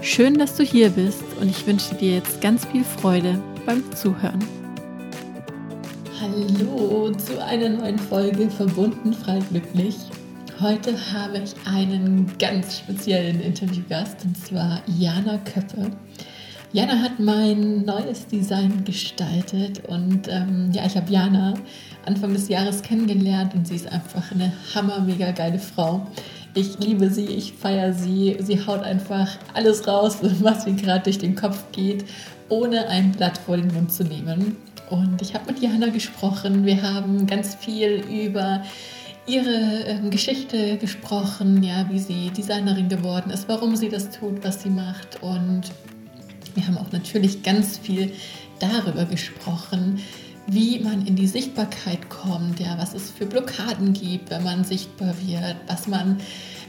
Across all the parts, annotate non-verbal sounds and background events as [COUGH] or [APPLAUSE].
Schön, dass du hier bist und ich wünsche dir jetzt ganz viel Freude beim Zuhören. Hallo zu einer neuen Folge Verbunden frei glücklich. Heute habe ich einen ganz speziellen Interviewgast und zwar Jana Köppe. Jana hat mein neues Design gestaltet und ähm, ja, ich habe Jana Anfang des Jahres kennengelernt und sie ist einfach eine hammer mega geile Frau. Ich liebe sie, ich feiere sie. Sie haut einfach alles raus, [LAUGHS] was ihr gerade durch den Kopf geht, ohne ein Blatt vor den Mund zu nehmen. Und ich habe mit Jana gesprochen. Wir haben ganz viel über ihre ähm, Geschichte gesprochen, ja, wie sie Designerin geworden ist, warum sie das tut, was sie macht. Und wir haben auch natürlich ganz viel darüber gesprochen, wie man in die Sichtbarkeit kommt, ja, was es für Blockaden gibt, wenn man sichtbar wird, was man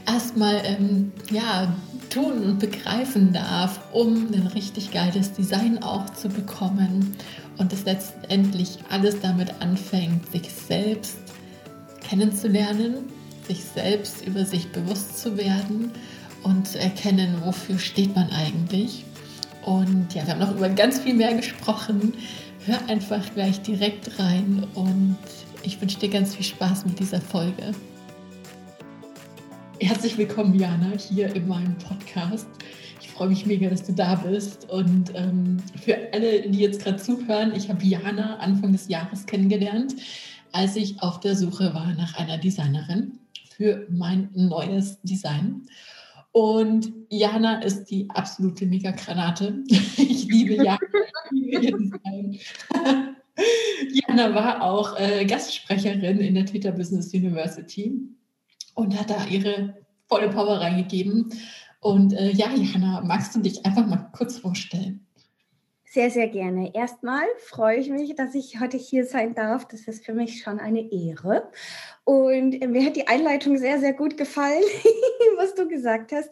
erstmal ähm, ja, tun und begreifen darf, um ein richtig geiles Design auch zu bekommen und es letztendlich alles damit anfängt, sich selbst kennenzulernen, sich selbst über sich bewusst zu werden und zu erkennen, wofür steht man eigentlich. Und ja, wir haben noch über ganz viel mehr gesprochen. Hör einfach gleich direkt rein und ich wünsche dir ganz viel Spaß mit dieser Folge. Herzlich willkommen, Jana, hier in meinem Podcast. Ich freue mich mega, dass du da bist. Und ähm, für alle, die jetzt gerade zuhören, ich habe Jana Anfang des Jahres kennengelernt, als ich auf der Suche war nach einer Designerin für mein neues Design. Und Jana ist die absolute Mega-Granate. [LAUGHS] Ich liebe Jana. [LAUGHS] Jana war auch äh, Gastsprecherin in der Theta Business University und hat da ihre volle Power reingegeben. Und äh, ja, Jana, magst du dich einfach mal kurz vorstellen? Sehr, sehr gerne. Erstmal freue ich mich, dass ich heute hier sein darf. Das ist für mich schon eine Ehre. Und mir hat die Einleitung sehr, sehr gut gefallen, [LAUGHS] was du gesagt hast.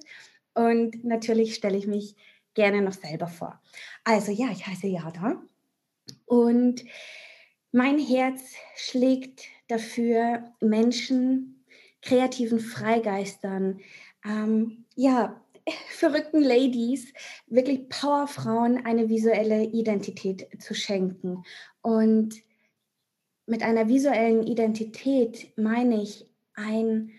Und natürlich stelle ich mich gerne noch selber vor. Also ja, ich heiße Jada und mein Herz schlägt dafür, Menschen, kreativen Freigeistern, ähm, ja, verrückten Ladies, wirklich Powerfrauen eine visuelle Identität zu schenken. Und mit einer visuellen Identität meine ich ein,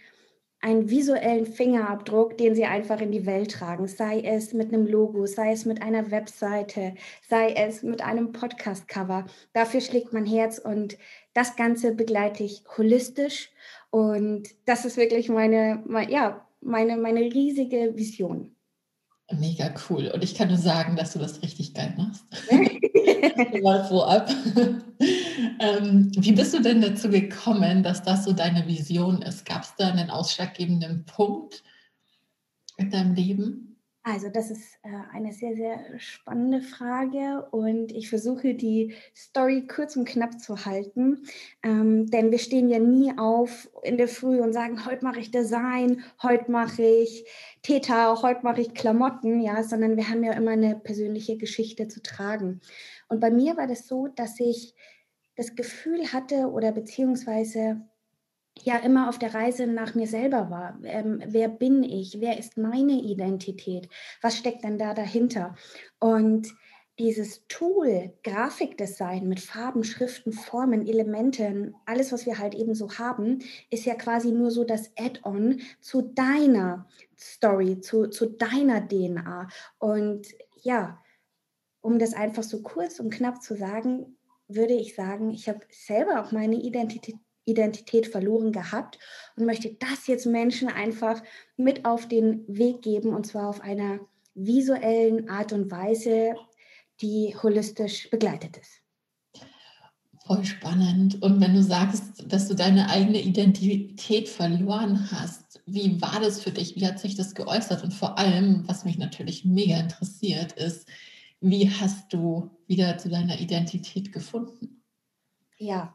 einen visuellen Fingerabdruck, den sie einfach in die Welt tragen, sei es mit einem Logo, sei es mit einer Webseite, sei es mit einem Podcast-Cover. Dafür schlägt mein Herz und das Ganze begleite ich holistisch und das ist wirklich meine, ja, meine, meine riesige Vision. Mega cool. Und ich kann nur sagen, dass du das richtig geil machst. [LAUGHS] Mal vorab. ähm, wie bist du denn dazu gekommen, dass das so deine Vision ist? Gab es da einen ausschlaggebenden Punkt in deinem Leben? Also das ist äh, eine sehr, sehr spannende Frage und ich versuche die Story kurz und knapp zu halten, ähm, denn wir stehen ja nie auf in der Früh und sagen, heute mache ich Design, heute mache ich Theta, heute mache ich Klamotten, ja, sondern wir haben ja immer eine persönliche Geschichte zu tragen. Und bei mir war das so, dass ich das Gefühl hatte oder beziehungsweise ja immer auf der Reise nach mir selber war. Ähm, wer bin ich? Wer ist meine Identität? Was steckt denn da dahinter? Und dieses Tool Grafikdesign mit Farben, Schriften, Formen, Elementen, alles, was wir halt eben so haben, ist ja quasi nur so das Add-on zu deiner Story, zu, zu deiner DNA. Und ja, um das einfach so kurz und knapp zu sagen, würde ich sagen, ich habe selber auch meine Identität Identität verloren gehabt und möchte das jetzt Menschen einfach mit auf den Weg geben und zwar auf einer visuellen Art und Weise, die holistisch begleitet ist. Voll spannend. Und wenn du sagst, dass du deine eigene Identität verloren hast, wie war das für dich? Wie hat sich das geäußert? Und vor allem, was mich natürlich mega interessiert, ist, Wie hast du wieder zu deiner Identität gefunden? Ja,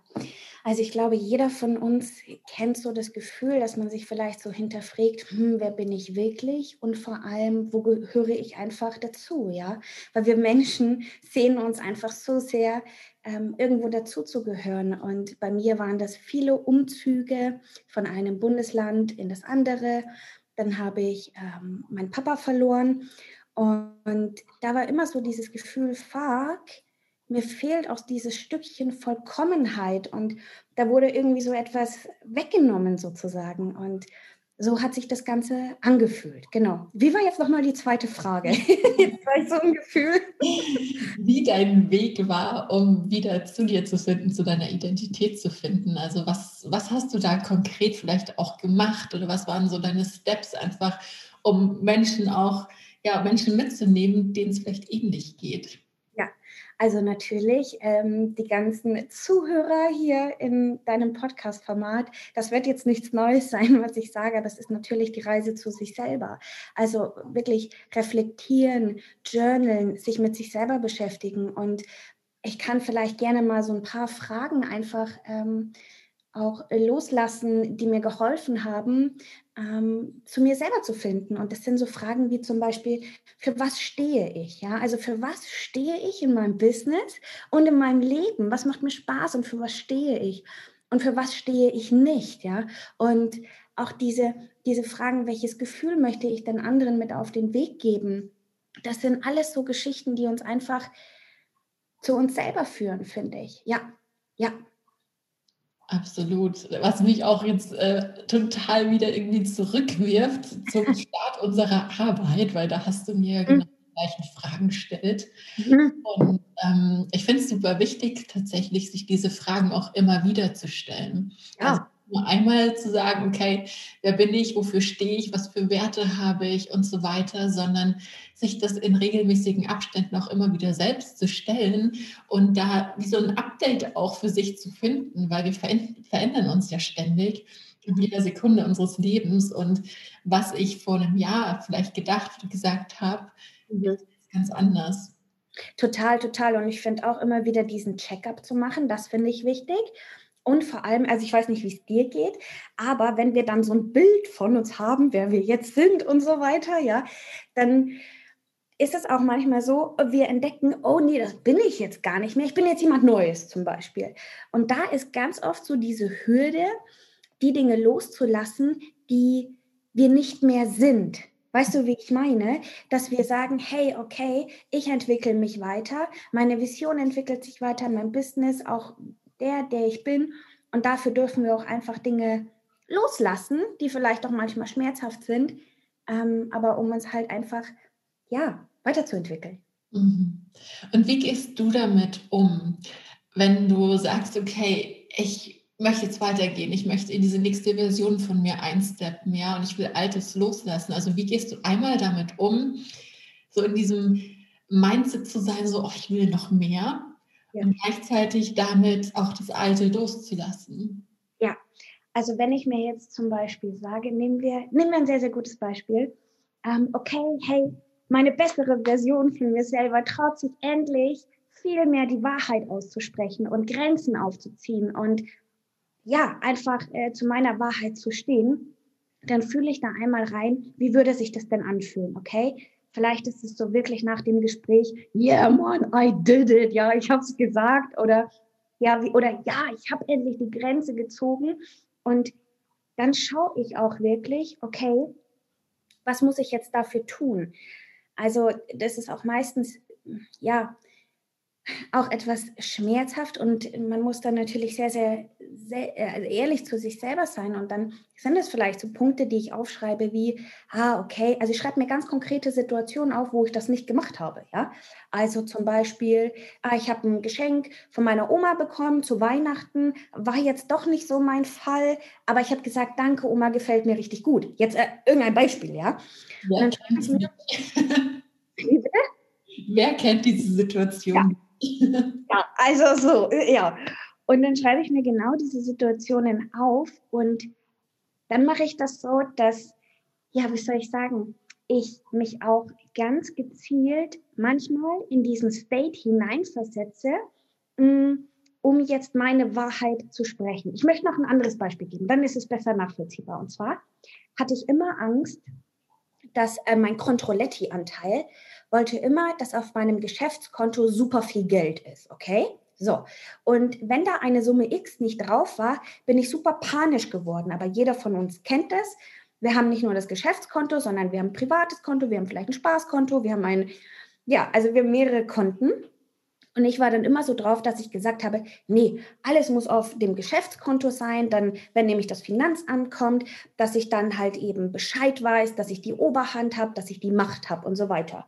also ich glaube, jeder von uns kennt so das Gefühl, dass man sich vielleicht so hinterfragt, hm, wer bin ich wirklich und vor allem, wo gehöre ich einfach dazu, ja? Weil wir Menschen sehen uns einfach so sehr, ähm, irgendwo dazu zu gehören. Und bei mir waren das viele Umzüge von einem Bundesland in das andere. Dann habe ich ähm, meinen Papa verloren und da war immer so dieses Gefühl, fuck, mir fehlt auch dieses Stückchen Vollkommenheit und da wurde irgendwie so etwas weggenommen sozusagen und so hat sich das Ganze angefühlt. Genau. Wie war jetzt nochmal die zweite Frage? [LAUGHS] jetzt war ich so ein Gefühl. Wie dein Weg war, um wieder zu dir zu finden, zu deiner Identität zu finden. Also was, was hast du da konkret vielleicht auch gemacht oder was waren so deine Steps einfach, um Menschen auch ja, Menschen mitzunehmen, denen es vielleicht ähnlich geht. Also natürlich ähm, die ganzen Zuhörer hier in deinem Podcast-Format, das wird jetzt nichts Neues sein, [LAUGHS] was ich sage. Das ist natürlich die Reise zu sich selber. Also wirklich reflektieren, journalen, sich mit sich selber beschäftigen. Und ich kann vielleicht gerne mal so ein paar Fragen einfach ähm, auch loslassen, die mir geholfen haben, ähm, zu mir selber zu finden. Und das sind so Fragen wie zum Beispiel, für was stehe ich? Ja, also für was stehe ich in meinem Business und in meinem Leben? Was macht mir Spaß und für was stehe ich? Und für was stehe ich nicht? Ja, und auch diese, diese Fragen, welches Gefühl möchte ich den anderen mit auf den Weg geben? Das sind alles so Geschichten, die uns einfach zu uns selber führen, finde ich. Ja, ja. Absolut. Was mich auch jetzt äh, total wieder irgendwie zurückwirft zum [LAUGHS] Start unserer Arbeit, weil da hast du mir mhm. genau die gleichen Fragen gestellt. Mhm. Und ähm, ich finde es super wichtig, tatsächlich sich diese Fragen auch immer wieder zu stellen. Ja. Also nur einmal zu sagen, okay, wer bin ich, wofür stehe ich, was für Werte habe ich und so weiter, sondern sich das in regelmäßigen Abständen auch immer wieder selbst zu stellen und da wie so ein Update auch für sich zu finden, weil wir verändern uns ja ständig in jeder Sekunde unseres Lebens und was ich vor einem Jahr vielleicht gedacht oder gesagt habe, mhm. ist ganz anders. Total, total. Und ich finde auch immer wieder diesen Check-up zu machen, das finde ich wichtig. Und vor allem, also ich weiß nicht, wie es dir geht, aber wenn wir dann so ein Bild von uns haben, wer wir jetzt sind und so weiter, ja, dann ist es auch manchmal so, wir entdecken, oh nee, das bin ich jetzt gar nicht mehr. Ich bin jetzt jemand Neues zum Beispiel. Und da ist ganz oft so diese Hürde, die Dinge loszulassen, die wir nicht mehr sind. Weißt du, wie ich meine? Dass wir sagen, hey, okay, ich entwickle mich weiter, meine Vision entwickelt sich weiter, mein Business, auch der, der ich bin. Und dafür dürfen wir auch einfach Dinge loslassen, die vielleicht auch manchmal schmerzhaft sind, ähm, aber um uns halt einfach, ja, weiterzuentwickeln. Mhm. Und wie gehst du damit um, wenn du sagst, okay, ich möchte jetzt weitergehen, ich möchte in diese nächste Version von mir einsteppen, ja, und ich will Altes loslassen. Also wie gehst du einmal damit um, so in diesem Mindset zu sein, so, oh, ich will noch mehr, ja. und gleichzeitig damit auch das Alte loszulassen. Ja, also wenn ich mir jetzt zum Beispiel sage, nehmen wir, nehmen wir ein sehr, sehr gutes Beispiel. Ähm, okay, hey, meine bessere Version von mir selber traut sich endlich viel mehr die Wahrheit auszusprechen und Grenzen aufzuziehen und ja, einfach äh, zu meiner Wahrheit zu stehen, dann fühle ich da einmal rein, wie würde sich das denn anfühlen, okay? Vielleicht ist es so wirklich nach dem Gespräch, yeah, man, I did it, ja, ich habe es gesagt. Oder ja, wie, oder ja, ich habe endlich die Grenze gezogen. Und dann schaue ich auch wirklich, okay, was muss ich jetzt dafür tun? Also das ist auch meistens, ja, auch etwas schmerzhaft und man muss dann natürlich sehr, sehr, sehr äh, also ehrlich zu sich selber sein. Und dann sind es vielleicht so Punkte, die ich aufschreibe, wie, ah, okay, also ich schreibe mir ganz konkrete Situationen auf, wo ich das nicht gemacht habe. Ja? Also zum Beispiel, ah, ich habe ein Geschenk von meiner Oma bekommen zu Weihnachten, war jetzt doch nicht so mein Fall, aber ich habe gesagt, danke, Oma, gefällt mir richtig gut. Jetzt äh, irgendein Beispiel, ja. ja und dann ich mir, [LAUGHS] Wer kennt diese Situation? Ja ja, also so, ja. Und dann schreibe ich mir genau diese Situationen auf und dann mache ich das so, dass, ja, wie soll ich sagen, ich mich auch ganz gezielt manchmal in diesen State hineinversetze, mm, um jetzt meine Wahrheit zu sprechen. Ich möchte noch ein anderes Beispiel geben, dann ist es besser nachvollziehbar. Und zwar hatte ich immer Angst, dass äh, mein Controletti-Anteil wollte immer, dass auf meinem Geschäftskonto super viel Geld ist, okay? So, und wenn da eine Summe X nicht drauf war, bin ich super panisch geworden. Aber jeder von uns kennt das. Wir haben nicht nur das Geschäftskonto, sondern wir haben ein privates Konto, wir haben vielleicht ein Spaßkonto, wir haben ein, ja, also wir haben mehrere Konten. Und ich war dann immer so drauf, dass ich gesagt habe, nee, alles muss auf dem Geschäftskonto sein, dann, wenn nämlich das Finanzamt kommt, dass ich dann halt eben Bescheid weiß, dass ich die Oberhand habe, dass ich die Macht habe und so weiter.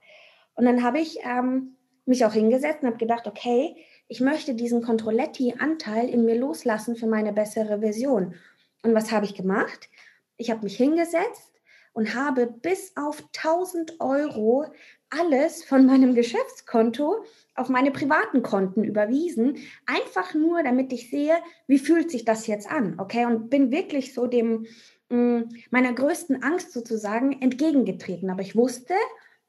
Und dann habe ich ähm, mich auch hingesetzt und habe gedacht, okay, ich möchte diesen Controletti-Anteil in mir loslassen für meine bessere Version. Und was habe ich gemacht? Ich habe mich hingesetzt und habe bis auf 1000 Euro alles von meinem Geschäftskonto auf meine privaten Konten überwiesen, einfach nur, damit ich sehe, wie fühlt sich das jetzt an, okay? Und bin wirklich so dem mm, meiner größten Angst sozusagen entgegengetreten. Aber ich wusste,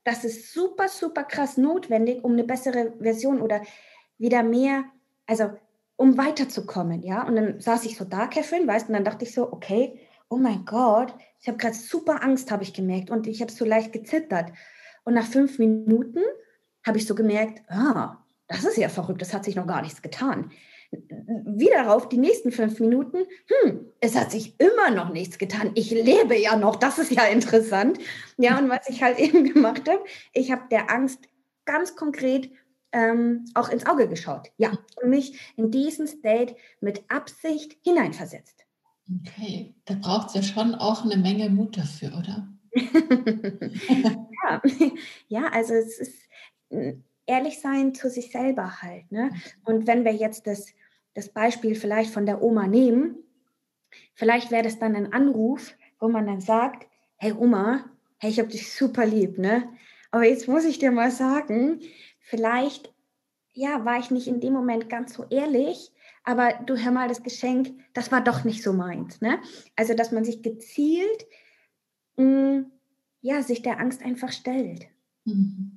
das ist super, super krass notwendig, um eine bessere Version oder wieder mehr, also um weiterzukommen, ja. Und dann saß ich so da, Catherine, weißt, und dann dachte ich so, okay, oh mein Gott, ich habe gerade super Angst, habe ich gemerkt, und ich habe so leicht gezittert. Und nach fünf Minuten habe ich so gemerkt, ah, das ist ja verrückt, das hat sich noch gar nichts getan. Wieder darauf, die nächsten fünf Minuten, hm, es hat sich immer noch nichts getan. Ich lebe ja noch, das ist ja interessant. Ja, und was ich halt [LAUGHS] eben gemacht habe, ich habe der Angst ganz konkret ähm, auch ins Auge geschaut. Ja, und mich in diesen State mit Absicht hineinversetzt. Okay, da braucht es ja schon auch eine Menge Mut dafür, oder? [LAUGHS] ja. [LAUGHS] ja, also es ist ehrlich sein zu sich selber halt. Ne? Und wenn wir jetzt das, das Beispiel vielleicht von der Oma nehmen, vielleicht wäre das dann ein Anruf, wo man dann sagt, hey Oma, hey, ich habe dich super lieb, ne? Aber jetzt muss ich dir mal sagen, vielleicht, ja, war ich nicht in dem Moment ganz so ehrlich, aber du hör mal, das Geschenk, das war doch nicht so meins. Ne? Also, dass man sich gezielt, mh, mm, ja, sich der Angst einfach stellt. Mhm.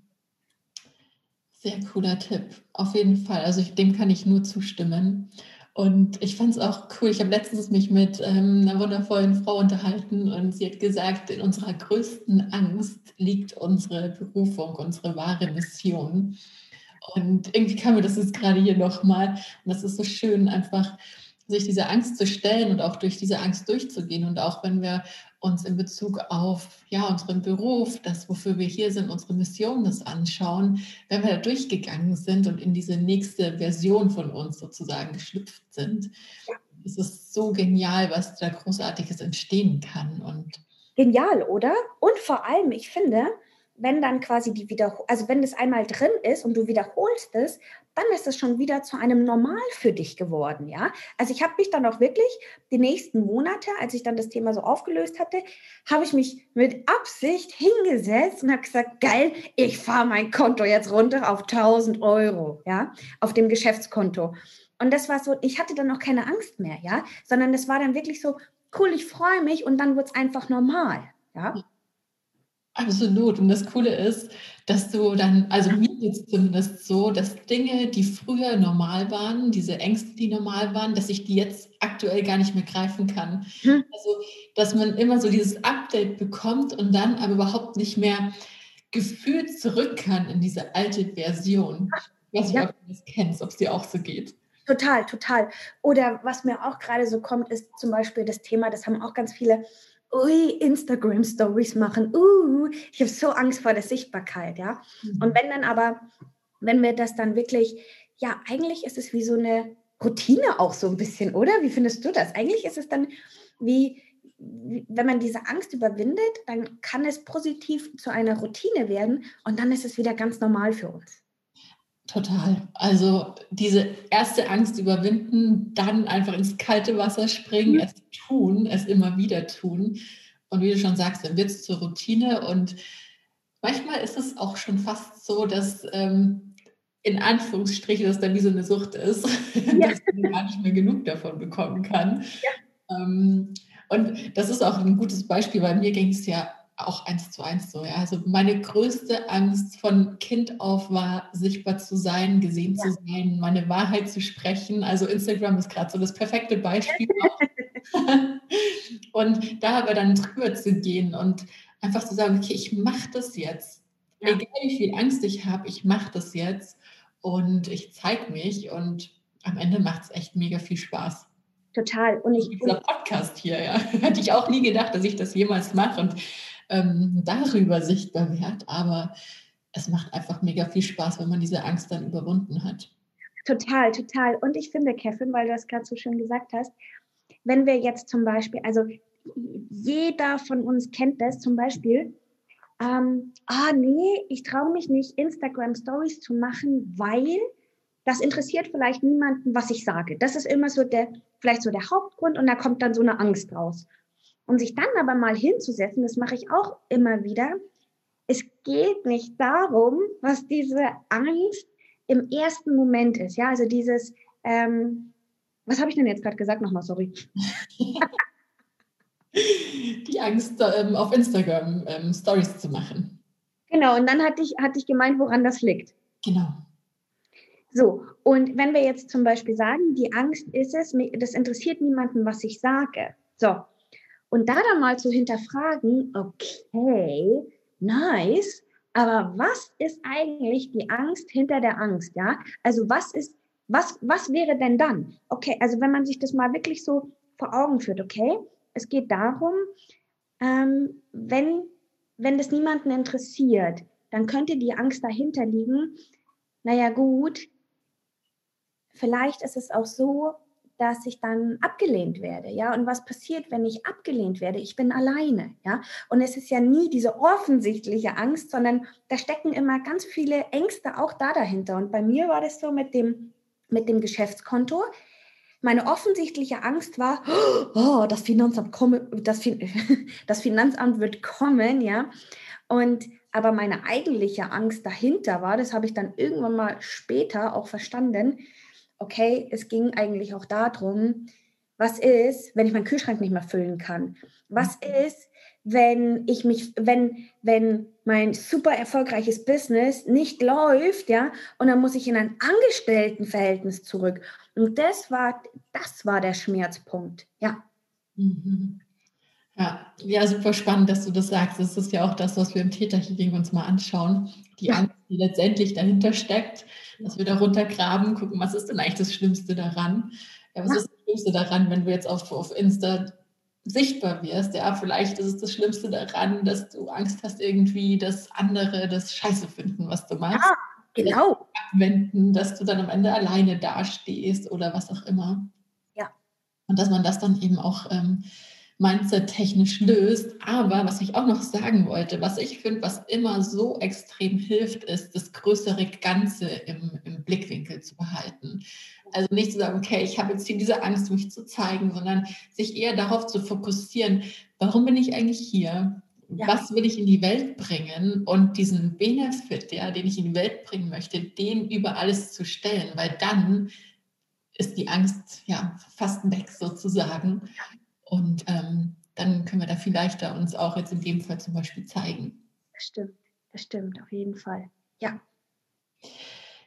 Sehr cooler Tipp, auf jeden Fall. Also dem kann ich nur zustimmen. Und ich fand es auch cool. Ich habe letztens mich mit ähm, einer wundervollen Frau unterhalten und sie hat gesagt, in unserer größten Angst liegt unsere Berufung, unsere wahre Mission. Und irgendwie kam mir das jetzt gerade hier nochmal. Und das ist so schön, einfach sich dieser Angst zu stellen und auch durch diese Angst durchzugehen. Und auch wenn wir uns in Bezug auf ja, unseren Beruf, das, wofür wir hier sind, unsere Mission das anschauen, wenn wir da durchgegangen sind und in diese nächste Version von uns sozusagen geschlüpft sind, ja. ist es so genial, was da Großartiges entstehen kann. Und genial, oder? Und vor allem, ich finde, wenn dann quasi die Wiederholung, also wenn das einmal drin ist und du wiederholst es, dann ist es schon wieder zu einem Normal für dich geworden, ja. Also ich habe mich dann auch wirklich die nächsten Monate, als ich dann das Thema so aufgelöst hatte, habe ich mich mit Absicht hingesetzt und habe gesagt, geil, ich fahre mein Konto jetzt runter auf 1000 Euro, ja, auf dem Geschäftskonto. Und das war so, ich hatte dann noch keine Angst mehr, ja, sondern das war dann wirklich so, cool, ich freue mich und dann wird es einfach normal, ja. Absolut. Und das Coole ist, dass du dann, also mir geht es zumindest so, dass Dinge, die früher normal waren, diese Ängste, die normal waren, dass ich die jetzt aktuell gar nicht mehr greifen kann. Hm. Also, dass man immer so dieses Update bekommt und dann aber überhaupt nicht mehr gefühlt zurück kann in diese alte Version. Ich weiß nicht, ja. ob du das kennst, ob es dir auch so geht. Total, total. Oder was mir auch gerade so kommt, ist zum Beispiel das Thema, das haben auch ganz viele ui, Instagram-Stories machen, uh, ich habe so Angst vor der Sichtbarkeit, ja. Mhm. Und wenn dann aber, wenn wir das dann wirklich, ja, eigentlich ist es wie so eine Routine auch so ein bisschen, oder? Wie findest du das? Eigentlich ist es dann wie, wenn man diese Angst überwindet, dann kann es positiv zu einer Routine werden und dann ist es wieder ganz normal für uns. Total. Also diese erste Angst überwinden, dann einfach ins kalte Wasser springen, mhm. es tun, es immer wieder tun. Und wie du schon sagst, dann wird es zur Routine. Und manchmal ist es auch schon fast so, dass ähm, in Anführungsstrichen das dann wie so eine Sucht ist, [LAUGHS] ja. dass man gar nicht mehr genug davon bekommen kann. Ja. Ähm, und das ist auch ein gutes Beispiel, weil mir ging es ja auch eins zu eins so. Ja. Also meine größte Angst von Kind auf war, sichtbar zu sein, gesehen ja. zu sein, meine Wahrheit zu sprechen. Also Instagram ist gerade so das perfekte Beispiel. [LAUGHS] [LAUGHS] und da aber dann drüber zu gehen und einfach zu sagen, okay, ich mache das jetzt. Ja. Egal wie viel Angst ich habe, ich mache das jetzt und ich zeige mich und am Ende macht es echt mega viel Spaß. Total. Und ich. Dieser Podcast hier, ja. [LAUGHS] Hätte ich auch nie gedacht, dass ich das jemals mache und ähm, darüber sichtbar werde. Aber es macht einfach mega viel Spaß, wenn man diese Angst dann überwunden hat. Total, total. Und ich finde, Kevin, weil du das gerade so schön gesagt hast, wenn wir jetzt zum Beispiel, also jeder von uns kennt das zum Beispiel, ähm, ah nee, ich traue mich nicht, Instagram Stories zu machen, weil das interessiert vielleicht niemanden, was ich sage. Das ist immer so der, vielleicht so der Hauptgrund und da kommt dann so eine Angst raus. Und sich dann aber mal hinzusetzen, das mache ich auch immer wieder. Es geht nicht darum, was diese Angst im ersten Moment ist. Ja, also dieses, ähm, was habe ich denn jetzt gerade gesagt? Nochmal, sorry. [LAUGHS] Die Angst, ähm, auf Instagram ähm, Stories zu machen. Genau, und dann hatte ich, hatte ich gemeint, woran das liegt. Genau. So, und wenn wir jetzt zum Beispiel sagen, die Angst ist es, das interessiert niemanden, was ich sage. So, und da dann mal zu hinterfragen, okay, nice, aber was ist eigentlich die Angst hinter der Angst, ja? Also was ist, was, was wäre denn dann? Okay, also wenn man sich das mal wirklich so vor Augen führt, okay, es geht darum, ähm, wenn, wenn das niemanden interessiert, dann könnte die Angst dahinter liegen, naja gut, vielleicht ist es auch so, dass ich dann abgelehnt werde, ja. Und was passiert, wenn ich abgelehnt werde? Ich bin alleine, ja. Und es ist ja nie diese offensichtliche Angst, sondern da stecken immer ganz viele Ängste auch da dahinter. Und bei mir war das so mit dem, mit dem Geschäftskonto. Meine offensichtliche Angst war, oh, das Finanzamt komme, das, [LAUGHS] das Finanzamt wird kommen, ja. Und aber meine eigentliche Angst dahinter war, das habe ich dann irgendwann mal später auch verstanden, okay, es ging eigentlich auch darum, was ist, wenn ich meinen Kühlschrank nicht mehr füllen kann? Was mhm. ist, wenn ich mich, wenn, wenn mein super erfolgreiches Business nicht läuft, ja, und dann muss ich in ein Angestelltenverhältnis zurück. Und das war, das war der Schmerzpunkt, ja. Mhm. Ja, ja, super spannend, dass du das sagst. Das ist ja auch das, was wir im Täterhealing uns mal anschauen. Die Angst, die letztendlich dahinter steckt, dass wir da runtergraben, gucken, was ist denn eigentlich das Schlimmste daran? Ja, was ja. ist das Schlimmste daran, wenn du jetzt auf, auf Insta sichtbar wirst? Ja, vielleicht ist es das Schlimmste daran, dass du Angst hast, irgendwie, dass andere das Scheiße finden, was du machst. Ja, genau. Abwenden, dass du dann am Ende alleine dastehst oder was auch immer. Ja. Und dass man das dann eben auch ähm, mindset-technisch löst. Aber was ich auch noch sagen wollte, was ich finde, was immer so extrem hilft, ist, das größere Ganze im, im Blickwinkel zu behalten. Also nicht zu sagen, okay, ich habe jetzt hier diese Angst, mich zu zeigen, sondern sich eher darauf zu fokussieren, warum bin ich eigentlich hier? Ja. Was will ich in die Welt bringen und diesen Benefit, ja, den ich in die Welt bringen möchte, den über alles zu stellen, weil dann ist die Angst ja fast weg sozusagen. Und ähm, dann können wir da viel leichter uns auch jetzt in dem Fall zum Beispiel zeigen. Das stimmt, das stimmt, auf jeden Fall. Ja.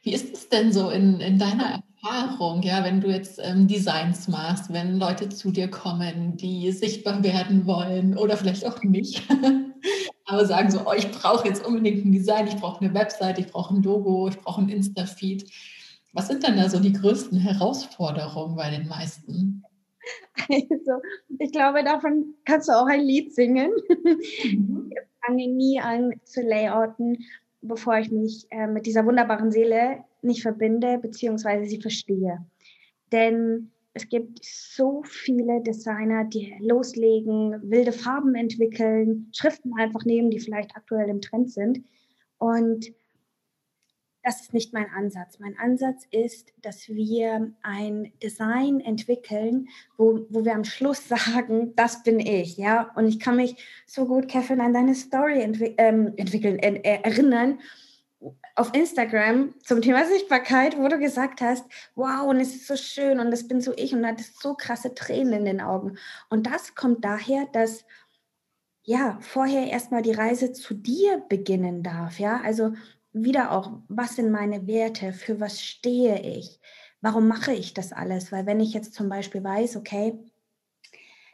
Wie ist es denn so in, in deiner Erfahrung, ja, wenn du jetzt ähm, Designs machst, wenn Leute zu dir kommen, die sichtbar werden wollen oder vielleicht auch nicht, [LAUGHS] aber sagen so, oh, ich brauche jetzt unbedingt ein Design, ich brauche eine Website, ich brauche ein Logo, ich brauche ein Insta-Feed. Was sind denn da so die größten Herausforderungen bei den meisten? [LAUGHS] Also, ich glaube, davon kannst du auch ein Lied singen. Mhm. Ich fange nie an zu layouten, bevor ich mich äh, mit dieser wunderbaren Seele nicht verbinde, beziehungsweise sie verstehe. Denn es gibt so viele Designer, die loslegen, wilde Farben entwickeln, Schriften einfach nehmen, die vielleicht aktuell im Trend sind. Und das ist nicht mein Ansatz. Mein Ansatz ist, dass wir ein Design entwickeln, wo, wo wir am Schluss [LAUGHS] sagen, das bin ich, ja. Und ich kann mich so gut, Kevin, an deine Story entwi ähm, entwickeln, äh, erinnern auf Instagram zum Thema Sichtbarkeit, wo du gesagt hast, wow, und es ist so schön und das bin so ich und du hattest so krasse Tränen in den Augen. Und das kommt daher, dass ja, vorher erstmal die Reise zu dir beginnen darf, ja, also wieder auch, was sind meine Werte, für was stehe ich, warum mache ich das alles, weil wenn ich jetzt zum Beispiel weiß, okay,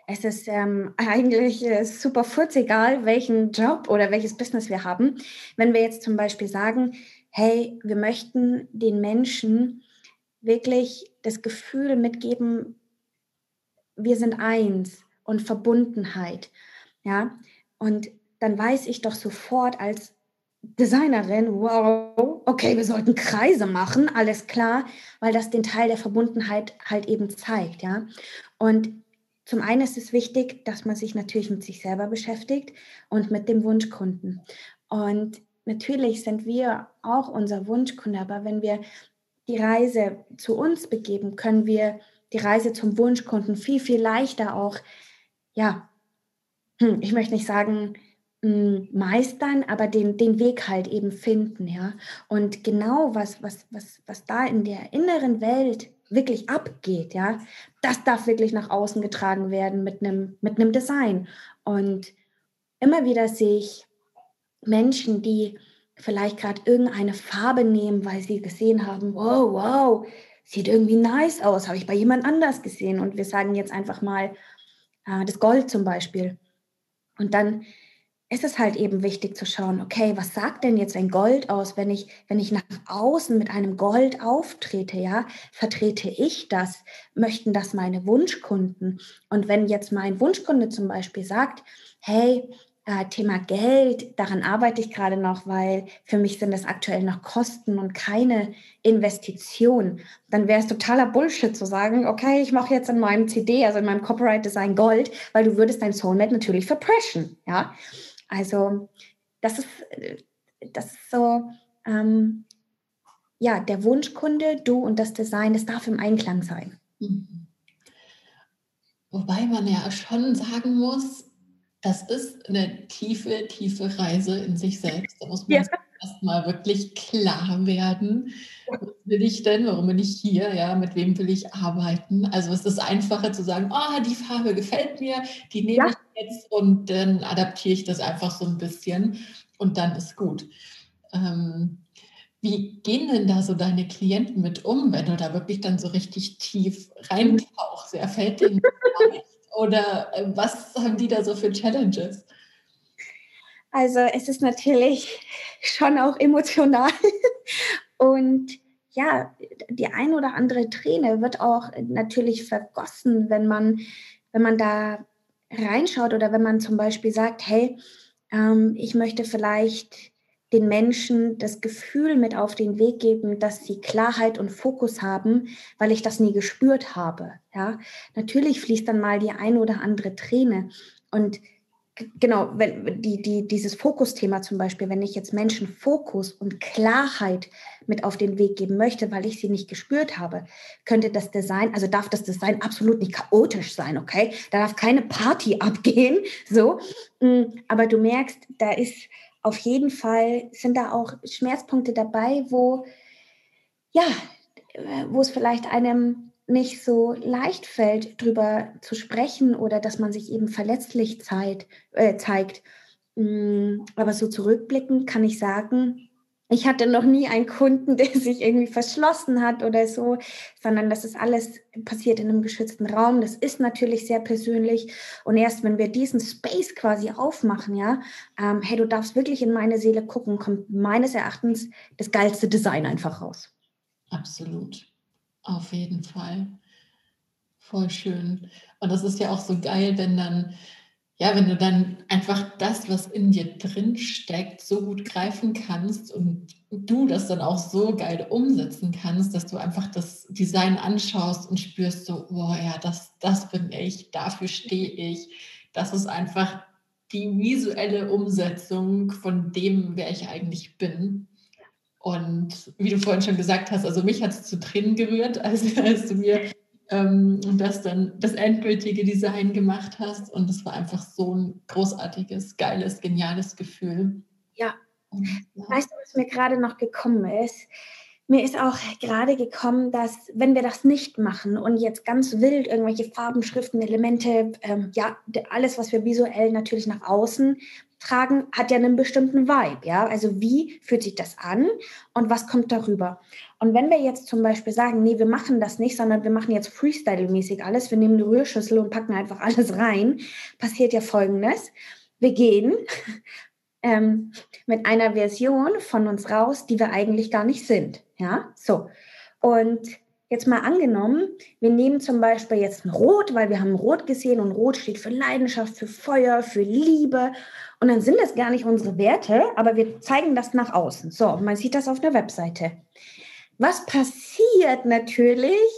es ist ähm, [LAUGHS] eigentlich äh, super egal, welchen Job oder welches Business wir haben. Wenn wir jetzt zum Beispiel sagen, hey, wir möchten den Menschen wirklich das Gefühl mitgeben, wir sind eins und Verbundenheit. Ja, und dann weiß ich doch sofort als Designerin, wow, okay, wir sollten Kreise machen, alles klar, weil das den Teil der Verbundenheit halt eben zeigt, ja. Und zum einen ist es wichtig, dass man sich natürlich mit sich selber beschäftigt und mit dem Wunschkunden. Und natürlich sind wir auch unser Wunschkunde, aber wenn wir die Reise zu uns begeben, können wir die Reise zum Wunschkunden viel, viel leichter auch, ja, hm, ich möchte nicht sagen, meistern, aber den, den Weg halt eben finden, ja. Und genau was, was, was, was da in der inneren Welt wirklich abgeht, ja, das darf wirklich nach außen getragen werden mit einem, mit einem Design. Und immer wieder sehe ich Menschen, die vielleicht gerade irgendeine Farbe nehmen, weil sie gesehen haben, wow, wow, sieht irgendwie nice aus, habe ich bei jemand anders gesehen. Und wir sagen jetzt einfach mal äh, das Gold zum Beispiel. Und dann ist es halt eben wichtig zu schauen, okay, was sagt denn jetzt ein Gold aus, wenn ich, wenn ich nach außen mit einem Gold auftrete, ja, vertrete ich das? Möchten das meine Wunschkunden? Und wenn jetzt mein Wunschkunde zum Beispiel sagt, hey, äh, Thema Geld, daran arbeite ich gerade noch, weil für mich sind das aktuell noch Kosten und keine Investition. Dann wäre es totaler Bullshit zu sagen, okay, ich mache jetzt in meinem CD, also in meinem Copyright Design Gold, weil du würdest dein Soulmate natürlich verpreschen. Ja, also das ist, das ist so, ähm, ja, der Wunschkunde, du und das Design, das darf im Einklang sein. Mhm. Wobei man ja schon sagen muss, das ist eine tiefe, tiefe Reise in sich selbst. Da muss man ja. erstmal wirklich klar werden. Was will ich denn? Warum bin ich hier? Ja, mit wem will ich arbeiten? Also es ist einfacher zu sagen, oh, die Farbe gefällt mir, die nehme ja. ich jetzt und dann adaptiere ich das einfach so ein bisschen und dann ist gut. Ähm, wie gehen denn da so deine Klienten mit um, wenn du da wirklich dann so richtig tief reintauchst? Ja, fällt denen oder äh, was haben die da so für Challenges? Also es ist natürlich schon auch emotional und ja, die ein oder andere Träne wird auch natürlich vergossen, wenn man, wenn man da reinschaut oder wenn man zum Beispiel sagt, hey, ähm, ich möchte vielleicht den Menschen das Gefühl mit auf den Weg geben, dass sie Klarheit und Fokus haben, weil ich das nie gespürt habe. Ja, natürlich fließt dann mal die ein oder andere Träne und genau, wenn die, die, dieses Fokusthema zum Beispiel, wenn ich jetzt Menschen Fokus und Klarheit mit auf den Weg geben möchte, weil ich sie nicht gespürt habe, könnte das Design, also darf das Design absolut nicht chaotisch sein, okay? Da darf keine Party [LAUGHS] abgehen, so. Mm, aber du merkst, da ist auf jeden Fall sind da auch Schmerzpunkte dabei, wo, ja, wo es vielleicht einem nicht so leicht fällt, drüber zu sprechen oder dass man sich eben verletzlich zeigt. Äh, zeigt. Mm, aber so zurückblickend kann ich sagen, ich hatte noch nie einen Kunden, [LAUGHS] der sich irgendwie verschlossen hat oder so, sondern das ist alles passiert in einem geschützten Raum. Das ist natürlich sehr persönlich. Und erst wenn wir diesen Space quasi aufmachen, ja, ähm, hey, du darfst wirklich in meine Seele gucken, kommt meines Erachtens das geilste Design einfach raus. Absolut. Auf jeden Fall. Voll schön. Und das ist ja auch so geil, wenn dann ja, wenn du dann einfach das, was in dir drin steckt, so gut greifen kannst und du das dann auch so geil umsetzen kannst, dass du einfach das Design anschaust und spürst so, boah, ja, das, das bin ich, dafür stehe ich. Das ist einfach die visuelle Umsetzung von dem, wer ich eigentlich bin. Und wie du vorhin schon gesagt hast, also mich hat es zu Tränen gerührt, [LAUGHS] als, als du mir ähm, das dann das endgültige Design gemacht hast. Und es war einfach so ein großartiges, geiles, geniales Gefühl. Ja. Und, ja. Weißt du, was mir gerade noch gekommen ist? mir ist auch gerade gekommen, dass wenn wir das nicht machen und jetzt ganz wild irgendwelche Farben, Schriften, Elemente, ähm, ja, alles, was wir visuell natürlich nach außen tragen, hat ja einen bestimmten Vibe, ja. Also wie fühlt sich das an und was kommt darüber? Und wenn wir jetzt zum Beispiel sagen, nee, wir machen das nicht, sondern wir machen jetzt Freestyle-mäßig alles, wir nehmen eine Rührschüssel und packen einfach [LAUGHS] alles rein, passiert ja Folgendes. Wir gehen [LAUGHS] ähm, mit einer Version von uns raus, die wir eigentlich gar nicht sind. Ja, so. Und jetzt mal angenommen, wir nehmen zum Beispiel jetzt ein Rot, weil wir haben Rot gesehen und Rot steht für Leidenschaft, für Feuer, für Liebe. Und dann sind das gar nicht unsere Werte, aber wir zeigen das nach außen. So, man sieht das auf einer Webseite. Was passiert natürlich?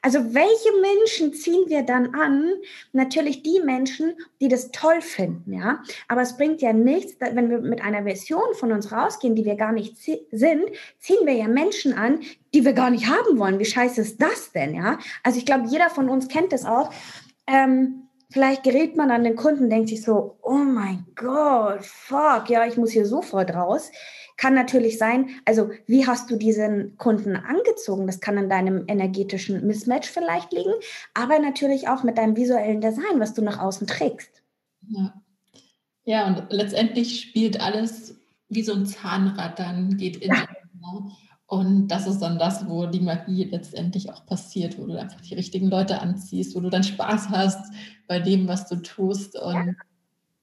Also welche Menschen ziehen wir dann an? Natürlich die Menschen, die das toll finden, ja. Aber es bringt ja nichts, wenn wir mit einer Version von uns rausgehen, die wir gar nicht sind, ziehen wir ja Menschen an, die wir gar nicht haben wollen. Wie scheiße ist das denn, ja? Also ich glaube, jeder von uns kennt das auch. Ähm, vielleicht gerät man an den Kunden, denkt sich so, oh mein Gott, fuck, ja, ich muss hier sofort raus. Kann natürlich sein, also wie hast du diesen Kunden angezogen? Das kann an deinem energetischen Mismatch vielleicht liegen, aber natürlich auch mit deinem visuellen Design, was du nach außen trägst. Ja, ja und letztendlich spielt alles wie so ein Zahnrad dann, geht in ja. Und das ist dann das, wo die Magie letztendlich auch passiert, wo du einfach die richtigen Leute anziehst, wo du dann Spaß hast bei dem, was du tust. Und ja.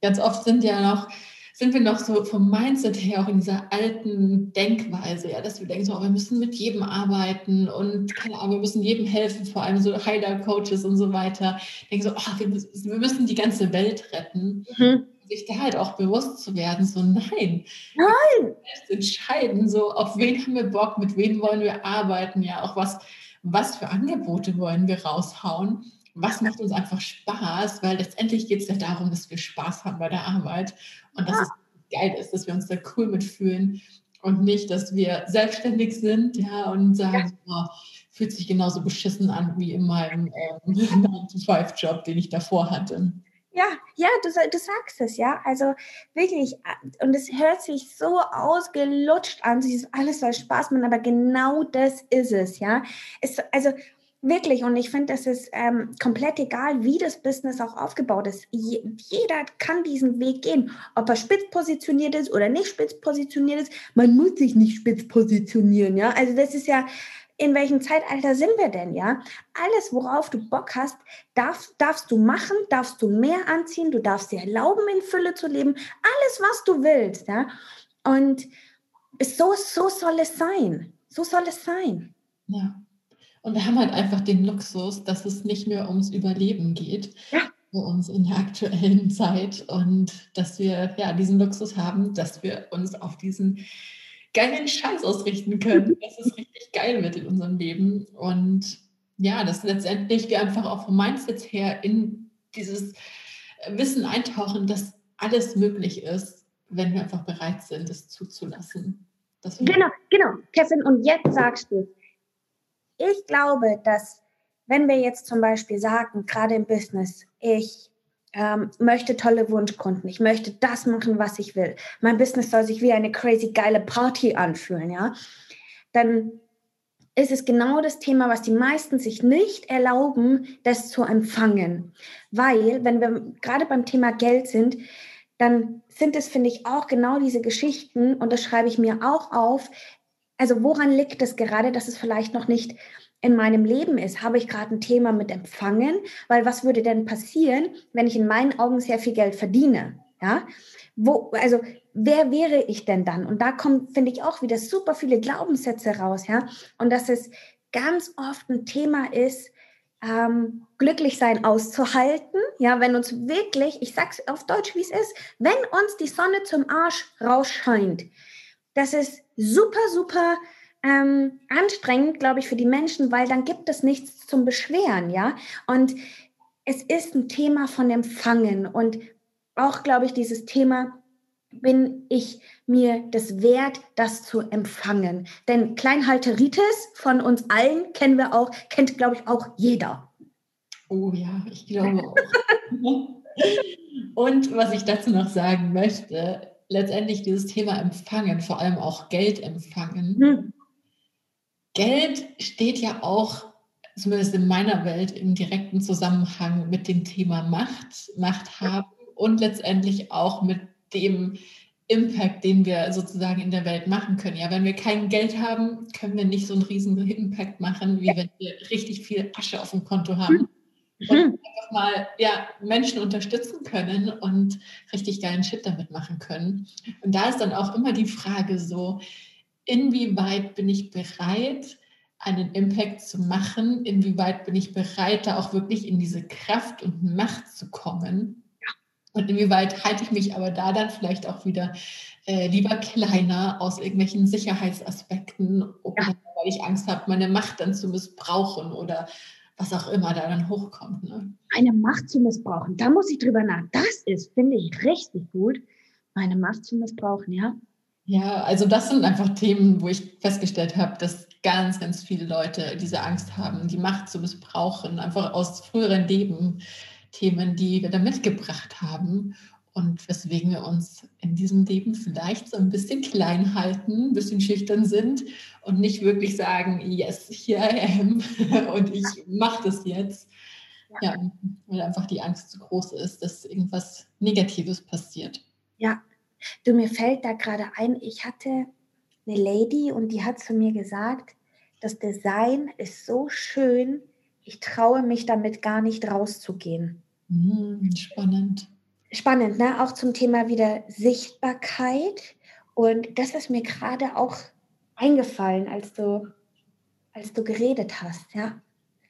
ganz oft sind ja noch sind wir noch so vom Mindset her auch in dieser alten Denkweise, ja, dass wir denken, so, oh, wir müssen mit jedem arbeiten und keine Ahnung, wir müssen jedem helfen, vor allem so Heiler-Coaches und so weiter. Denken so, oh, wir, wir, müssen die ganze Welt retten. Mhm. Sich da halt auch bewusst zu werden, so nein. Nein! Entscheiden, so auf wen haben wir Bock, mit wem wollen wir arbeiten, ja, auch was, was für Angebote wollen wir raushauen was macht uns einfach Spaß, weil letztendlich geht es ja darum, dass wir Spaß haben bei der Arbeit und dass ja. es geil ist, dass wir uns da cool mitfühlen und nicht, dass wir selbstständig sind ja, und sagen, ja. oh, fühlt sich genauso beschissen an wie in meinem ähm, [LAUGHS] 9-to-5-Job, den ich davor hatte. Ja, ja, du, du sagst es, ja. Also wirklich, und es hört sich so ausgelutscht an, dieses alles soll Spaß machen, aber genau das ist es, ja. Es, also Wirklich, und ich finde, das ist ähm, komplett egal, wie das Business auch aufgebaut ist. Je, jeder kann diesen Weg gehen, ob er spitz positioniert ist oder nicht spitz positioniert ist. Man muss sich nicht spitz positionieren, ja. Also das ist ja, in welchem Zeitalter sind wir denn, ja? Alles, worauf du Bock hast, darf, darfst du machen, darfst du mehr anziehen, du darfst dir erlauben, in Fülle zu leben, alles, was du willst, ja? Und so, so soll es sein. So soll es sein. Ja. Und wir haben halt einfach den Luxus, dass es nicht mehr ums Überleben geht ja. für uns in der aktuellen Zeit und dass wir ja diesen Luxus haben, dass wir uns auf diesen geilen Scheiß ausrichten können, [LAUGHS] dass es richtig geil wird in unserem Leben und ja, dass letztendlich wir einfach auch vom Mindset her in dieses Wissen eintauchen, dass alles möglich ist, wenn wir einfach bereit sind, es zuzulassen. Genau, genau, Kevin. Und jetzt sagst du, ich glaube, dass wenn wir jetzt zum Beispiel sagen, gerade im Business, ich ähm, möchte tolle Wunschkunden, ich möchte das machen, was ich will, mein Business soll sich wie eine crazy geile Party anfühlen, ja, dann ist es genau das Thema, was die meisten sich nicht erlauben, das zu empfangen. Weil, wenn wir gerade beim Thema Geld sind, dann sind es, finde ich, auch genau diese Geschichten, und das schreibe ich mir auch auf, also woran liegt es gerade, dass es vielleicht noch nicht in meinem Leben ist? Habe ich gerade ein Thema mit Empfangen? Weil was würde denn passieren, wenn ich in meinen Augen sehr viel Geld verdiene? Ja, wo, also wer wäre ich denn dann? Und da kommen, finde ich, auch wieder super viele Glaubenssätze raus, ja. Und dass es ganz oft ein Thema ist, ähm, glücklich sein auszuhalten, ja, wenn uns wirklich, ich sag's auf Deutsch, wie es ist, wenn uns die Sonne zum Arsch rausscheint, das ist super, super ähm, anstrengend, glaube ich, für die Menschen, weil dann gibt es nichts zum Beschweren, ja. Und es ist ein Thema von Empfangen und auch, glaube ich, dieses Thema, bin ich mir das wert, das zu empfangen. Denn Kleinhalteritis von uns allen kennen wir auch, kennt, glaube ich, auch jeder. Oh ja, ich glaube auch. [LAUGHS] Und was ich dazu noch sagen möchte, letztendlich dieses Thema Empfangen, vor allem auch Geld empfangen, hm. Geld steht ja auch, zumindest in meiner Welt, im direkten Zusammenhang mit dem Thema Macht, Macht haben und letztendlich auch mit dem Impact, den wir sozusagen in der Welt machen können. Ja, wenn wir kein Geld haben, können wir nicht so einen riesen Impact machen, wie wenn wir richtig viel Asche auf dem Konto haben. Und mhm. einfach mal ja, Menschen unterstützen können und richtig geilen Shit damit machen können. Und da ist dann auch immer die Frage so, inwieweit bin ich bereit, einen Impact zu machen? Inwieweit bin ich bereit, da auch wirklich in diese Kraft und Macht zu kommen? Und inwieweit halte ich mich aber da dann vielleicht auch wieder äh, lieber kleiner aus irgendwelchen Sicherheitsaspekten, oder ja. weil ich Angst habe, meine Macht dann zu missbrauchen oder was auch immer da dann hochkommt. Ne? Eine Macht zu missbrauchen, da muss ich drüber nach. Das ist, finde ich, richtig gut, meine Macht zu missbrauchen, ja. Ja, also das sind einfach Themen, wo ich festgestellt habe, dass ganz, ganz viele Leute diese Angst haben, die Macht zu missbrauchen, einfach aus früheren Leben Themen, die wir da mitgebracht haben und weswegen wir uns in diesem Leben vielleicht so ein bisschen klein halten, ein bisschen schüchtern sind und nicht wirklich sagen, yes, here I am [LAUGHS] und ich mache das jetzt. Ja, weil einfach die Angst zu groß ist, dass irgendwas Negatives passiert. Ja, du, mir fällt da gerade ein, ich hatte eine Lady und die hat zu mir gesagt, das Design ist so schön, ich traue mich damit gar nicht rauszugehen. Mhm, spannend. Spannend, ne? Auch zum Thema wieder Sichtbarkeit. Und das ist mir gerade auch eingefallen, als du, als du geredet hast, ja.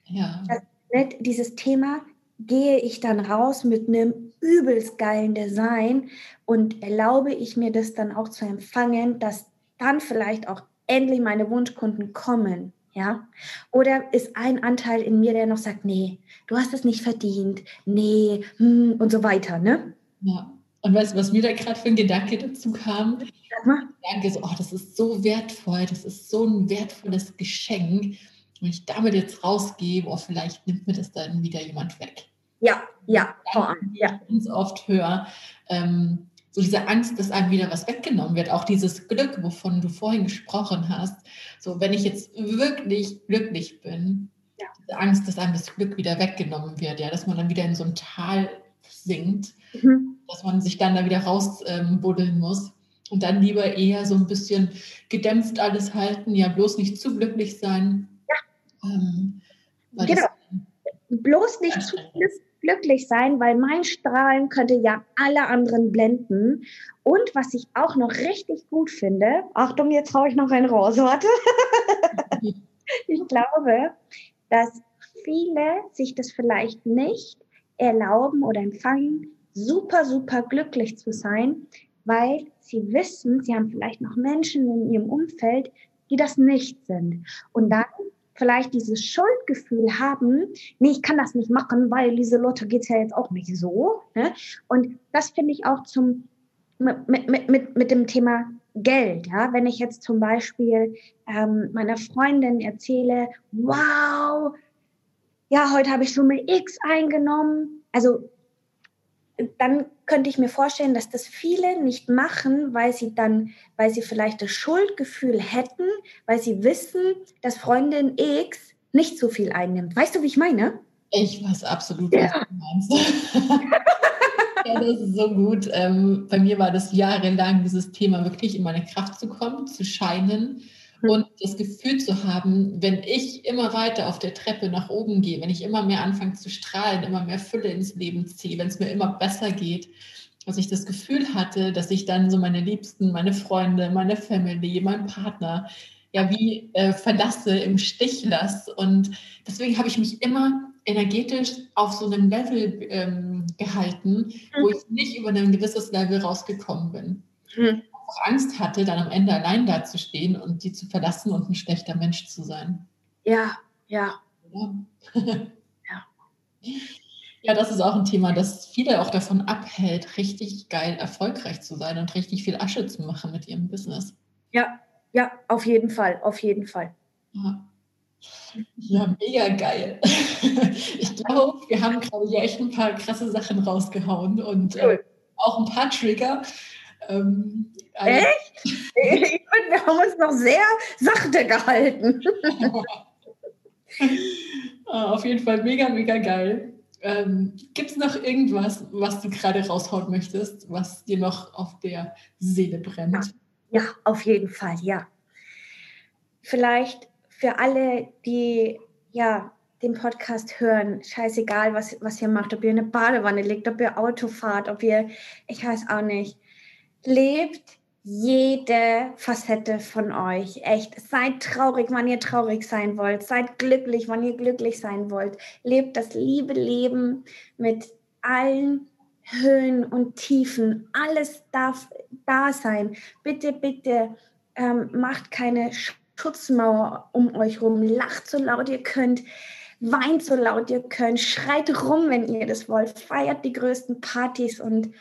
Ja. Das, ne, dieses Thema, gehe ich dann raus mit einem übelst geilen Design und erlaube ich mir das dann auch zu empfangen, dass dann vielleicht auch endlich meine Wunschkunden kommen. Ja? Oder ist ein Anteil in mir, der noch sagt, nee, du hast es nicht verdient, nee, hm, und so weiter, ne? Ja. Und weißt du, was mir da gerade für ein Gedanke dazu kam? Danke, so, oh, das ist so wertvoll, das ist so ein wertvolles Geschenk. Wenn ich damit jetzt rausgehe, oh, vielleicht nimmt mir das dann wieder jemand weg. Ja, ja, vor allem. Ja. Ganz oft höre, ähm, so diese Angst, dass einem wieder was weggenommen wird, auch dieses Glück, wovon du vorhin gesprochen hast. So, wenn ich jetzt wirklich glücklich bin, ja. diese Angst, dass einem das Glück wieder weggenommen wird, ja, dass man dann wieder in so ein Tal sinkt, mhm. dass man sich dann da wieder rausbuddeln ähm, muss und dann lieber eher so ein bisschen gedämpft alles halten, ja, bloß nicht zu glücklich sein. Ja. Ähm, genau. bloß nicht zu glücklich sein, weil mein Strahlen könnte ja alle anderen blenden. Und was ich auch noch richtig gut finde, Achtung, jetzt haue ich noch ein raus, warte. [LAUGHS] ich glaube, dass viele sich das vielleicht nicht erlauben oder empfangen, super, super glücklich zu sein, weil sie wissen, sie haben vielleicht noch Menschen in ihrem Umfeld, die das nicht sind. Und dann vielleicht dieses Schuldgefühl haben, nee, ich kann das nicht machen, weil Lieselotte geht es ja jetzt auch nicht so. Ne? Und das finde ich auch zum, mit, mit, mit, mit dem Thema Geld. Ja? Wenn ich jetzt zum Beispiel ähm, meiner Freundin erzähle, wow, ja, heute habe ich Summe X eingenommen. Also dann könnte ich mir vorstellen, dass das viele nicht machen, weil sie dann, weil sie vielleicht das Schuldgefühl hätten, weil sie wissen, dass Freundin X nicht so viel einnimmt. Weißt du, wie ich meine? Ich weiß absolut, was ja. du meinst. [LAUGHS] ja, das ist so gut. Ähm, bei mir war das jahrelang dieses Thema, wirklich in meine Kraft zu kommen, zu scheinen. Und das Gefühl zu haben, wenn ich immer weiter auf der Treppe nach oben gehe, wenn ich immer mehr anfange zu strahlen, immer mehr Fülle ins Leben ziehe, wenn es mir immer besser geht, dass ich das Gefühl hatte, dass ich dann so meine Liebsten, meine Freunde, meine Family, meinen Partner ja wie äh, verlasse, im Stich lasse. Und deswegen habe ich mich immer energetisch auf so einem Level ähm, gehalten, wo hm. ich nicht über ein gewisses Level rausgekommen bin. Mhm auch Angst hatte, dann am Ende allein dazustehen und die zu verlassen und ein schlechter Mensch zu sein. Ja, ja. Ja. [LAUGHS] ja. ja, das ist auch ein Thema, das viele auch davon abhält, richtig geil erfolgreich zu sein und richtig viel Asche zu machen mit ihrem Business. Ja, ja, auf jeden Fall, auf jeden Fall. Ja. Ja, mega geil. [LAUGHS] Ich glaube, wir haben gerade hier echt ein paar krasse Sachen rausgehauen und äh, auch ein paar Trigger, ähm, Echt? Ich finde, wir haben uns noch sehr sachte gehalten. [LAUGHS] Ah, auf jeden Fall mega, mega geil. Ähm, Gibt es noch irgendwas, was du gerade raushauen möchtest, was dir noch auf der Seele brennt? Ja, ja auf jeden Fall, ja. Vielleicht für alle, die ja den Podcast hören, scheißegal, was, was ihr macht, ob ihr eine Badewanne legt, ob ihr Auto fahrt, ob ihr, ich weiß auch nicht, lebt jede Facette von euch. Echt, seid traurig, wann ihr traurig sein wollt. Seid glücklich, wann ihr glücklich sein wollt. Lebt das liebe Leben mit allen Höhen und Tiefen. Alles darf da sein. Bitte, bitte ähm, macht keine Schutzmauer um euch rum. Lacht so laut ihr könnt. Weint so laut ihr könnt. Schreit rum, wenn ihr das wollt. Feiert die größten Partys und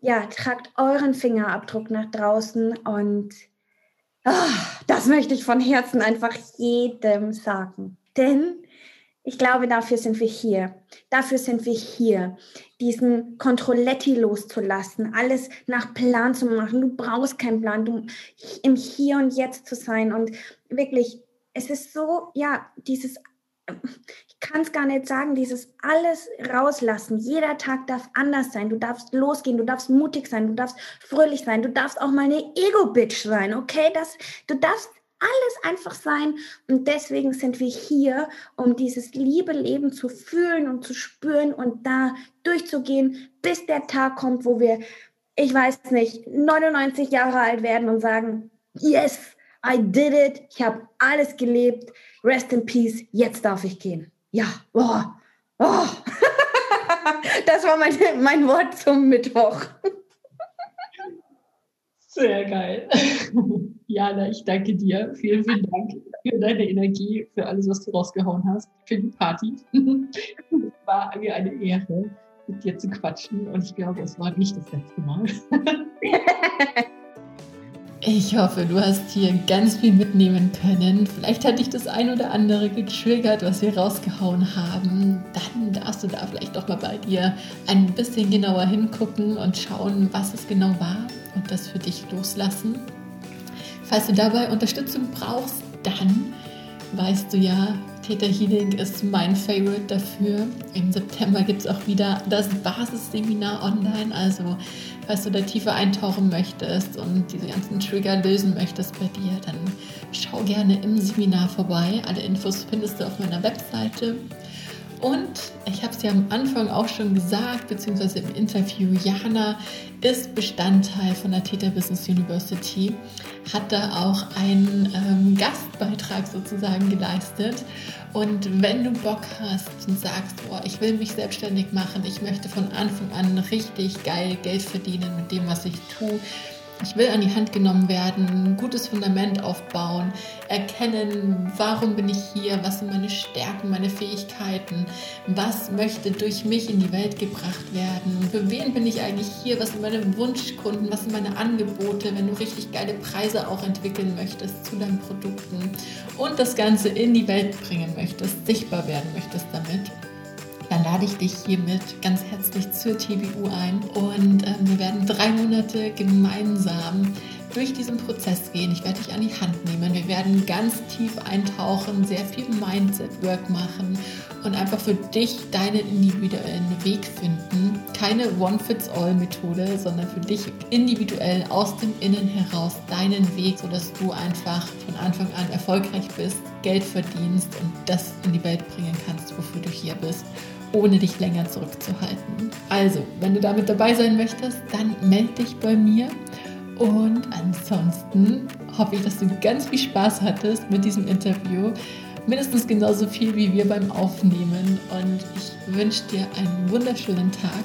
ja, tragt euren Fingerabdruck nach draußen und oh, das möchte ich von Herzen einfach jedem sagen. Denn ich glaube, dafür sind wir hier. Dafür sind wir hier, diesen Kontrolletti loszulassen, alles nach Plan zu machen. Du brauchst keinen Plan, du im Hier und Jetzt zu sein und wirklich, es ist so, ja, dieses ich kann es gar nicht sagen, dieses alles rauslassen. Jeder Tag darf anders sein. Du darfst losgehen, du darfst mutig sein, du darfst fröhlich sein, du darfst auch mal eine Ego-Bitch sein, okay? Das, du darfst alles einfach sein. Und deswegen sind wir hier, um dieses liebe Leben zu fühlen und zu spüren und da durchzugehen, bis der Tag kommt, wo wir, ich weiß nicht, 99 Jahre alt werden und sagen, yes, I did it, ich habe alles gelebt, rest in peace, jetzt darf ich gehen. Ja, boah, oh. [LAUGHS] das war mein, mein Wort zum Mittwoch. Sehr geil. [LAUGHS] Jana, ich danke dir. Vielen, vielen Dank für deine Energie, für alles, was du rausgehauen hast, für die Party. Es [LAUGHS] war mir eine Ehre, mit dir zu quatschen und ich glaube, es war nicht das letzte Mal. Ich hoffe, du hast hier ganz viel mitnehmen können. Vielleicht hat dich das ein oder andere getriggert, was wir rausgehauen haben. Dann darfst du da vielleicht doch mal bei dir ein bisschen genauer hingucken und schauen, was es genau war und das für dich loslassen. Falls du dabei Unterstützung brauchst, dann weißt du ja, Theta Healing ist mein Favorite dafür. Im September gibt es auch wieder das Basisseminar online. Also, falls du da tiefer eintauchen möchtest und diese ganzen Trigger lösen möchtest bei dir, dann schau gerne im Seminar vorbei. Alle Infos findest du auf meiner Webseite. Und ich habe es ja am Anfang auch schon gesagt, beziehungsweise im Interview, Jana ist Bestandteil von der Theta Business University, hat da auch einen ähm, Gastbeitrag sozusagen geleistet. Und wenn du Bock hast und sagst, oh, ich will mich selbstständig machen, ich möchte von Anfang an richtig geil Geld verdienen mit dem, was ich tue, ich will an die Hand genommen werden, ein gutes Fundament aufbauen, erkennen, warum bin ich hier, was sind meine Stärken, meine Fähigkeiten, was möchte durch mich in die Welt gebracht werden, für wen bin ich eigentlich hier, was sind meine Wunschkunden, was sind meine Angebote, wenn du richtig geile Preise auch entwickeln möchtest zu deinen Produkten und das Ganze in die Welt bringen möchtest, sichtbar werden möchtest damit dann lade ich dich hiermit ganz herzlich zur TBU ein und äh, wir werden drei Monate gemeinsam durch diesen Prozess gehen. Ich werde dich an die Hand nehmen. Wir werden ganz tief eintauchen, sehr viel Mindset-Work machen und einfach für dich deinen individuellen Weg finden. Keine One-Fits-All-Methode, sondern für dich individuell aus dem Innen heraus deinen Weg, sodass du einfach von Anfang an erfolgreich bist, Geld verdienst und das in die Welt bringen kannst, wofür du hier bist ohne dich länger zurückzuhalten. Also, wenn du damit dabei sein möchtest, dann melde dich bei mir. Und ansonsten hoffe ich, dass du ganz viel Spaß hattest mit diesem Interview. Mindestens genauso viel wie wir beim Aufnehmen. Und ich wünsche dir einen wunderschönen Tag.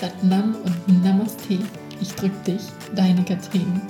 Satnam und Namaste. Ich drücke dich, deine Katrin.